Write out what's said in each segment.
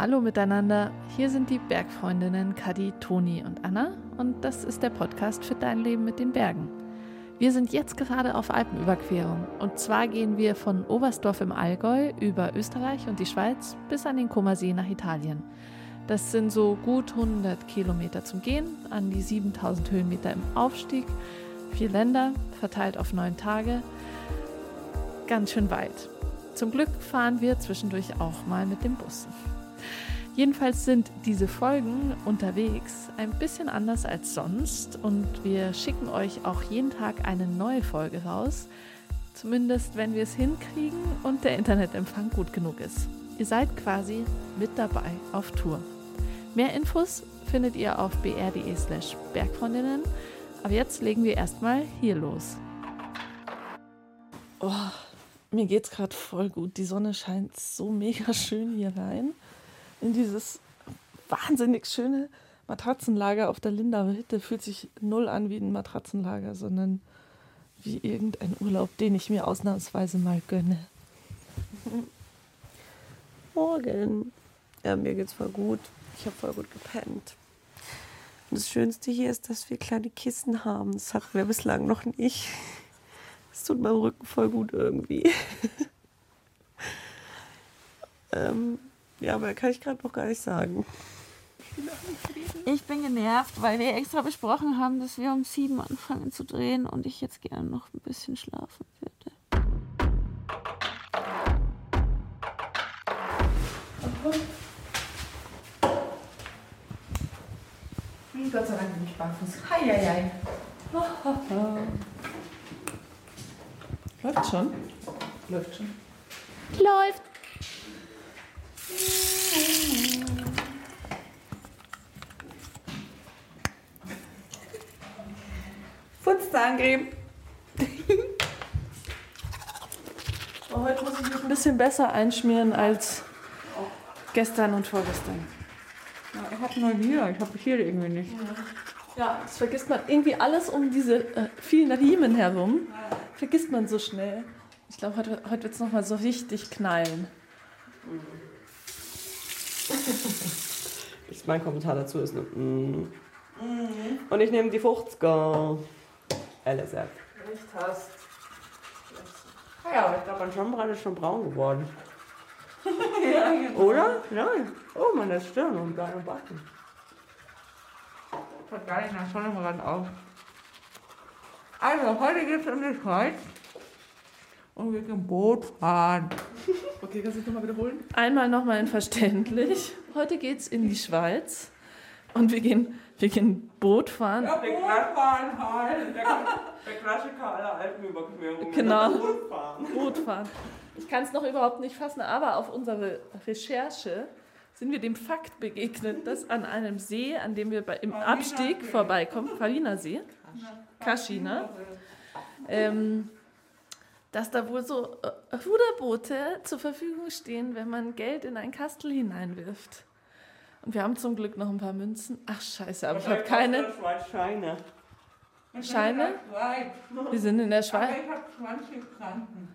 Hallo miteinander, hier sind die Bergfreundinnen Kadi, Toni und Anna und das ist der Podcast für dein Leben mit den Bergen. Wir sind jetzt gerade auf Alpenüberquerung und zwar gehen wir von Oberstdorf im Allgäu über Österreich und die Schweiz bis an den Comersee nach Italien. Das sind so gut 100 Kilometer zum Gehen, an die 7000 Höhenmeter im Aufstieg, vier Länder, verteilt auf neun Tage. Ganz schön weit. Zum Glück fahren wir zwischendurch auch mal mit dem Bus. Jedenfalls sind diese Folgen unterwegs ein bisschen anders als sonst und wir schicken euch auch jeden Tag eine neue Folge raus. Zumindest wenn wir es hinkriegen und der Internetempfang gut genug ist. Ihr seid quasi mit dabei auf Tour. Mehr Infos findet ihr auf br.de slash Bergfreundinnen. Aber jetzt legen wir erstmal hier los. Oh, mir geht's gerade voll gut. Die Sonne scheint so mega schön hier rein in dieses wahnsinnig schöne Matratzenlager auf der Lindauer Hütte. Fühlt sich null an wie ein Matratzenlager, sondern wie irgendein Urlaub, den ich mir ausnahmsweise mal gönne. Morgen. Ja, mir geht's voll gut. Ich habe voll gut gepennt. Und das Schönste hier ist, dass wir kleine Kissen haben. Das hatten wir bislang noch nicht. Es tut meinem Rücken voll gut irgendwie. ähm, ja, aber kann ich gerade noch gar nicht sagen. Ich bin genervt, weil wir extra besprochen haben, dass wir um sieben anfangen zu drehen und ich jetzt gerne noch ein bisschen schlafen würde. Gott sei Dank bin ich barfuß. Hei, hei, hei. Läuft schon? Läuft schon. Läuft. Futzahncreme. Oh, heute muss ich mich ein bisschen besser einschmieren als gestern und vorgestern. Ja, ich hab nur hier. Ich habe hier irgendwie nicht. Ja, das vergisst man irgendwie alles um diese äh, vielen Riemen herum. Vergisst man so schnell. Ich glaube, heute, heute wird es nochmal so richtig knallen. Ich, mein Kommentar dazu ist nur. Mm. Und ich nehme die 50er. LSF. Nicht hast. Ja, aber ich glaube, mein Sonnenbrand ist schon braun geworden. ja, genau. Oder? Nein. Oh, meine Stirn und deine Backen. Schaut gar nicht nach Sonnenbrand auf. Also, heute geht es in die Schweiz. Und wir gehen Boot fahren. Okay, kannst du das nochmal wiederholen? Einmal nochmal in verständlich. Heute geht's in die Schweiz und wir gehen, wir gehen Boot fahren. Ja, der Klassiker halt. Der, der Klassiker aller Alpenüberquerungen. Genau. Boot fahren. Boot fahren. Ich kann es noch überhaupt nicht fassen, aber auf unserer Recherche sind wir dem Fakt begegnet, dass an einem See, an dem wir bei, im Abstieg vorbeikommen, Farina See, Kaschina, ähm, dass da wohl so äh, Ruderboote zur Verfügung stehen, wenn man Geld in ein Kastel hineinwirft. Und wir haben zum Glück noch ein paar Münzen. Ach scheiße, aber ich habe keine Scheine. Scheine. Wir sind in der Schweiz, Aber ich habe 20 Franken.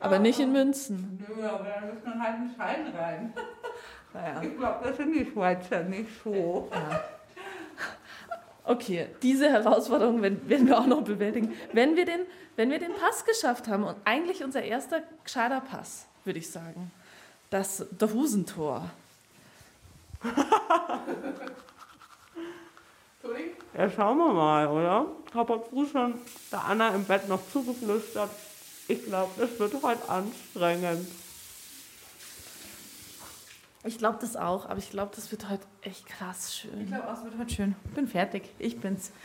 aber nicht in Münzen. Nö, aber da muss man halt einen Schein rein. Naja. Ich glaube, das sind die Schweizer nicht so. Okay, diese Herausforderung werden wir auch noch bewältigen. Wenn wir, den, wenn wir den Pass geschafft haben, und eigentlich unser erster gescheiter Pass, würde ich sagen, das Drusentor. Ja, schauen wir mal, oder? Ich habe heute früh schon der Anna im Bett noch zugeflüstert. Ich glaube, das wird heute anstrengend. Ich glaube das auch, aber ich glaube, das wird heute echt krass schön. Ich glaube, es wird heute schön. Bin fertig. Ich bin's.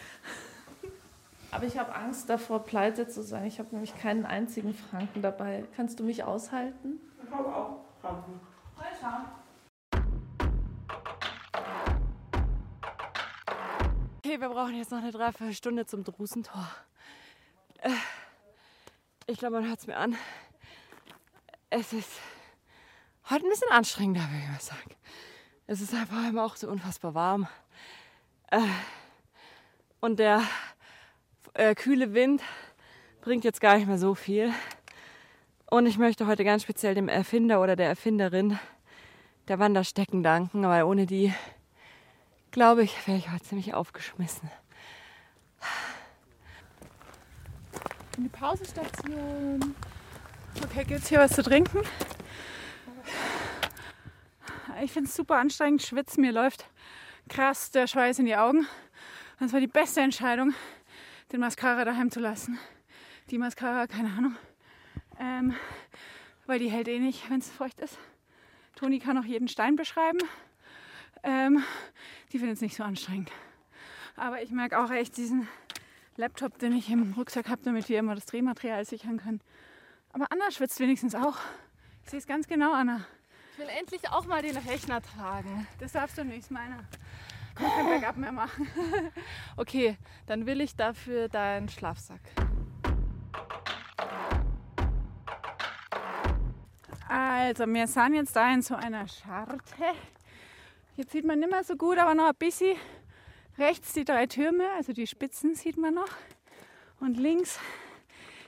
Aber ich habe Angst davor, pleite zu sein. Ich habe nämlich keinen einzigen Franken dabei. Kannst du mich aushalten? Ich habe auch Kranken. Okay, wir brauchen jetzt noch eine Dreiviertelstunde zum Drusentor. Äh, Ich glaube, man hört es mir an. Es ist heute ein bisschen anstrengender, würde ich mal sagen. Es ist vor allem auch so unfassbar warm. Äh, Und der äh, kühle Wind bringt jetzt gar nicht mehr so viel. Und ich möchte heute ganz speziell dem Erfinder oder der Erfinderin der Wanderstecken danken, weil ohne die, glaube ich, wäre ich heute ziemlich aufgeschmissen. In die Pausestation. Okay, gibt's hier was zu trinken? Ich finde es super anstrengend, schwitzen, mir läuft krass der Schweiß in die Augen. Das war die beste Entscheidung, den Mascara daheim zu lassen. Die Mascara, keine Ahnung. Ähm, weil die hält eh nicht, wenn es feucht ist. Toni kann auch jeden Stein beschreiben. Ähm, die findet es nicht so anstrengend. Aber ich merke auch echt diesen Laptop, den ich im Rucksack habe, damit wir immer das Drehmaterial sichern können. Aber Anna schwitzt wenigstens auch. Ich sehe es ganz genau, Anna. Ich will endlich auch mal den Rechner tragen. Das darfst du nicht, meiner. Kann kein Backup mehr machen. Okay, dann will ich dafür deinen Schlafsack. Also, wir sind jetzt da in so einer Scharte. Jetzt sieht man nicht mehr so gut, aber noch ein bisschen. Rechts die drei Türme, also die Spitzen sieht man noch. Und links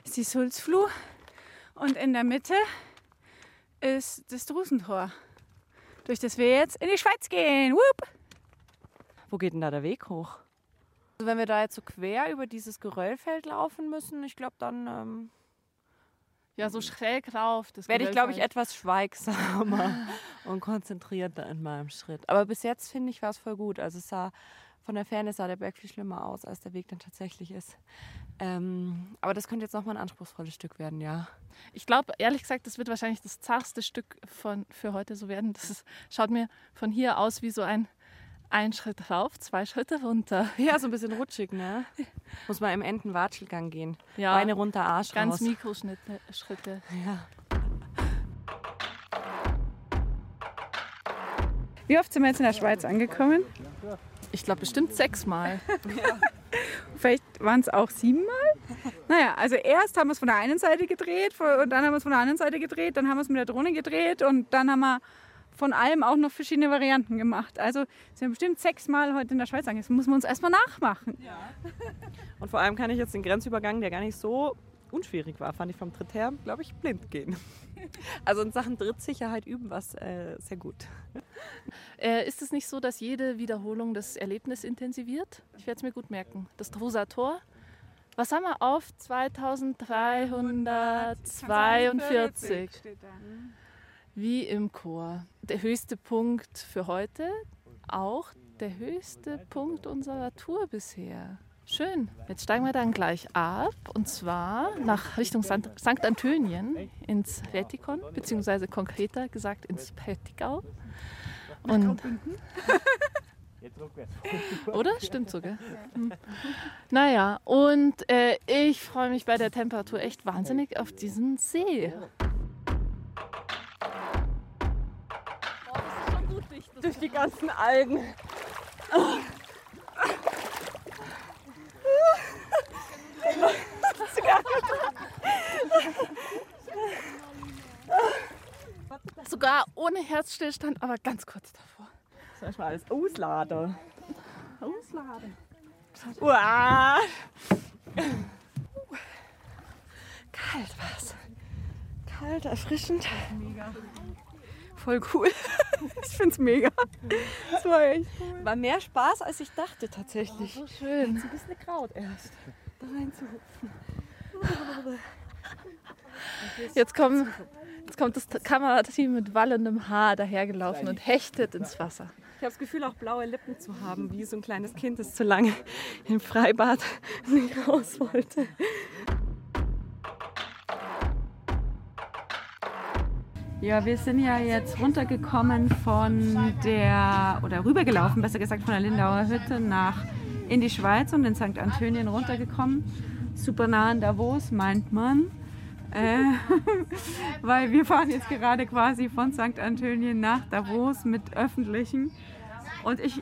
ist die Sulzfluh. Und in der Mitte ist das Drusentor, durch das wir jetzt in die Schweiz gehen. Whoop! Wo geht denn da der Weg hoch? Also wenn wir da jetzt so quer über dieses Geröllfeld laufen müssen, ich glaube, dann ähm, Ja, so schräg rauf. das werde ich, glaube ich, Geröllfeld. etwas schweigsamer und konzentrierter in meinem Schritt. Aber bis jetzt finde ich, war es voll gut. Also es sah von der Ferne sah der Berg viel schlimmer aus, als der Weg dann tatsächlich ist. Ähm, aber das könnte jetzt nochmal ein anspruchsvolles Stück werden, ja. Ich glaube, ehrlich gesagt, das wird wahrscheinlich das zarteste Stück von, für heute so werden. Das ist, schaut mir von hier aus wie so ein, ein Schritt rauf, zwei Schritte runter. Ja, so ein bisschen rutschig, ne? Muss man im Entenwatschelgang gehen. Ja, Beine runter, Arsch ganz raus. Mikroschritte. Schritte. Ja. Wie oft sind wir jetzt in der Schweiz angekommen? Ich glaube bestimmt sechsmal. Vielleicht waren es auch siebenmal. Naja, also erst haben wir es von der einen Seite gedreht und dann haben wir es von der anderen Seite gedreht, dann haben wir es mit der Drohne gedreht und dann haben wir von allem auch noch verschiedene Varianten gemacht. Also sind wir bestimmt sechsmal heute in der Schweiz angekommen. Das muss man uns erstmal nachmachen. Und vor allem kann ich jetzt den Grenzübergang, der gar nicht so unschwierig war, fand ich vom Tritt her, glaube ich, blind gehen. Also in Sachen Trittsicherheit üben war es äh, sehr gut. Äh, ist es nicht so, dass jede Wiederholung das Erlebnis intensiviert? Ich werde es mir gut merken. Das Tor. Was haben wir auf? 2342. Wie im Chor. Der höchste Punkt für heute, auch der höchste Punkt unserer Tour bisher. Schön. Jetzt steigen wir dann gleich ab und zwar nach Richtung St. Antönien ins Rätikon, beziehungsweise konkreter gesagt ins Prättigau. Und oder? Stimmt sogar. Hm. Naja, und äh, ich freue mich bei der Temperatur echt wahnsinnig auf diesen See. Durch die ganzen Algen. Sogar ohne Herzstillstand, aber ganz kurz davor. Soll ich mal alles ausladen? Ausladen. Uah. Kalt war's. Kalt, erfrischend. Voll cool. Ich finde es mega. Das war echt cool. War mehr Spaß, als ich dachte tatsächlich. So schön. Ein bisschen Kraut erst. Da reinzuhupfen. Jetzt, kommen, jetzt kommt das Kamerateam mit wallendem Haar dahergelaufen und hechtet ins Wasser. Ich habe das Gefühl, auch blaue Lippen zu haben, wie so ein kleines Kind, das zu lange im Freibad nicht raus wollte. Ja, wir sind ja jetzt runtergekommen von der, oder rübergelaufen, besser gesagt von der Lindauer Hütte nach in die Schweiz und in St. Antönien runtergekommen. Super nah an Davos, meint man. Äh, weil wir fahren jetzt gerade quasi von St. Antönien nach Davos mit Öffentlichen. Und ich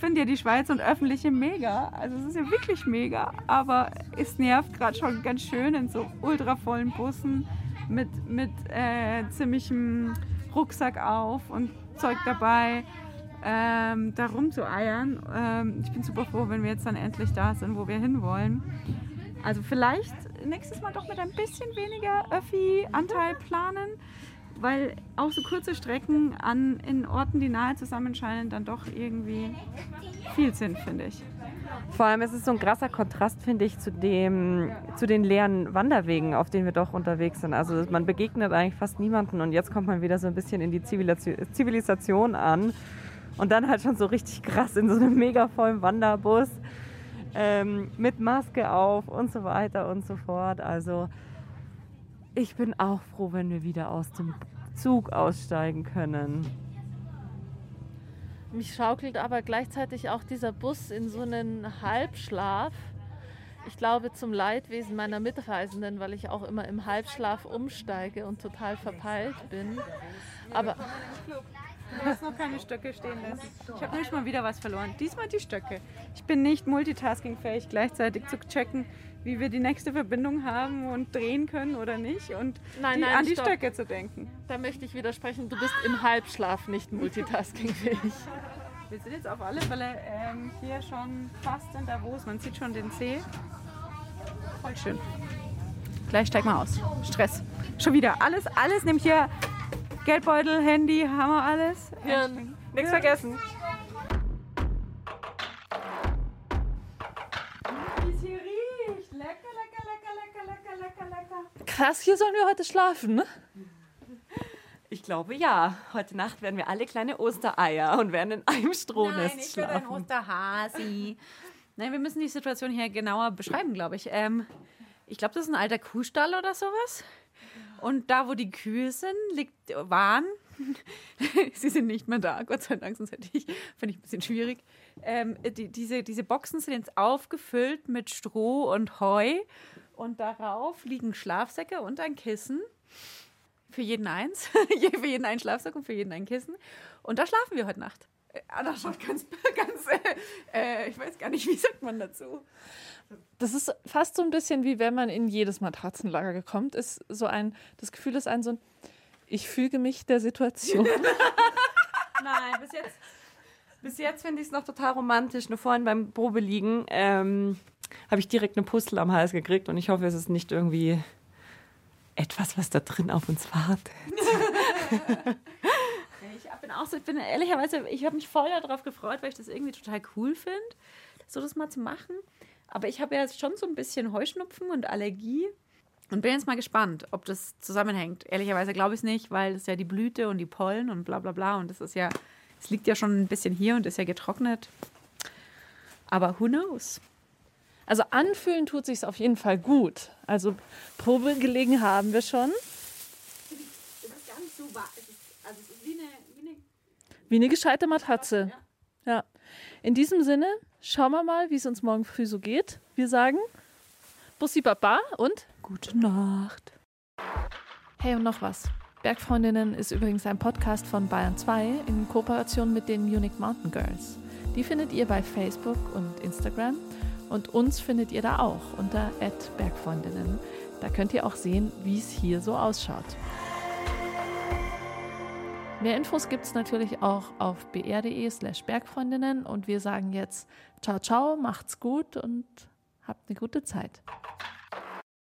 finde ja die Schweiz und Öffentliche mega. Also es ist ja wirklich mega. Aber es nervt gerade schon ganz schön in so ultravollen Bussen mit, mit äh, ziemlichem Rucksack auf und Zeug dabei, ähm, da rumzueiern. Ähm, ich bin super froh, wenn wir jetzt dann endlich da sind, wo wir hinwollen. Also vielleicht nächstes Mal doch mit ein bisschen weniger Öffi-Anteil planen. weil auch so kurze Strecken an, in Orten, die nahe zusammen scheinen, dann doch irgendwie viel sind, finde ich. Vor allem ist es so ein krasser Kontrast, finde ich, zu, dem, zu den leeren Wanderwegen, auf denen wir doch unterwegs sind. Also man begegnet eigentlich fast niemanden und jetzt kommt man wieder so ein bisschen in die Zivilisation an und dann halt schon so richtig krass in so einem mega vollen Wanderbus ähm, mit Maske auf und so weiter und so fort. Also ich bin auch froh, wenn wir wieder aus dem Zug aussteigen können. Mich schaukelt aber gleichzeitig auch dieser Bus in so einen Halbschlaf. Ich glaube zum Leidwesen meiner Mitreisenden, weil ich auch immer im Halbschlaf umsteige und total verpeilt bin. Aber Du hast noch keine Stöcke stehen lassen. Ich habe nämlich mal wieder was verloren. Diesmal die Stöcke. Ich bin nicht multitaskingfähig, gleichzeitig zu checken, wie wir die nächste Verbindung haben und drehen können oder nicht und Nein, die, nein, an die stopp. Stöcke zu denken. da möchte ich widersprechen, du bist im Halbschlaf nicht multitaskingfähig. Wir sind jetzt auf alle Fälle ähm, hier schon fast in Davos. Man sieht schon den See. Voll schön. Gleich steig mal aus. Stress. Schon wieder. Alles, alles nimmt hier Geldbeutel, Handy, haben wir alles. Hirn. Nichts vergessen. Wie es hier riecht. Lecker, lecker, lecker, lecker, lecker, lecker, lecker. Krass, hier sollen wir heute schlafen, ne? Ich glaube ja. Heute Nacht werden wir alle kleine Ostereier und werden in einem Strohnest Nein, ich bin ein schlafen. Osterhasi. Nein, wir müssen die Situation hier genauer beschreiben, glaube ich. Ähm, ich glaube, das ist ein alter Kuhstall oder sowas. Und da, wo die Kühe sind, liegt, waren, sie sind nicht mehr da, Gott sei Dank, sonst hätte ich, finde ich ein bisschen schwierig. Ähm, die, diese, diese Boxen sind jetzt aufgefüllt mit Stroh und Heu. Und darauf liegen Schlafsäcke und ein Kissen. Für jeden eins. für jeden einen Schlafsack und für jeden ein Kissen. Und da schlafen wir heute Nacht. Anna schaut ganz, ganz äh, äh, ich weiß gar nicht, wie sagt man dazu? Das ist fast so ein bisschen wie wenn man in jedes Matratzenlager kommt. Ist so ein, das Gefühl ist ein so ein, ich füge mich der Situation. Nein, bis jetzt, bis jetzt finde ich es noch total romantisch. Nur vorhin beim Probeliegen ähm, habe ich direkt eine Pustel am Hals gekriegt und ich hoffe, es ist nicht irgendwie etwas, was da drin auf uns wartet. Ich bin auch so, ich bin ehrlicherweise, ich habe mich voll darauf gefreut, weil ich das irgendwie total cool finde, so das mal zu machen. Aber ich habe ja jetzt schon so ein bisschen Heuschnupfen und Allergie und bin jetzt mal gespannt, ob das zusammenhängt. Ehrlicherweise glaube ich es nicht, weil das ja die Blüte und die Pollen und bla bla bla und das ist ja, es liegt ja schon ein bisschen hier und ist ja getrocknet. Aber who knows? Also anfühlen tut sich auf jeden Fall gut. Also Probe gelegen haben wir schon. Es ist gar nicht so. Es ist, also es ist wie eine, wie eine Wie eine gescheite Matratze. Ja. In diesem Sinne, schauen wir mal, wie es uns morgen früh so geht. Wir sagen Bussi Baba und Gute Nacht. Hey und noch was. Bergfreundinnen ist übrigens ein Podcast von Bayern 2 in Kooperation mit den Munich Mountain Girls. Die findet ihr bei Facebook und Instagram und uns findet ihr da auch unter @bergfreundinnen. Da könnt ihr auch sehen, wie es hier so ausschaut. Mehr Infos gibt es natürlich auch auf br.de slash bergfreundinnen und wir sagen jetzt ciao ciao, macht's gut und habt eine gute Zeit.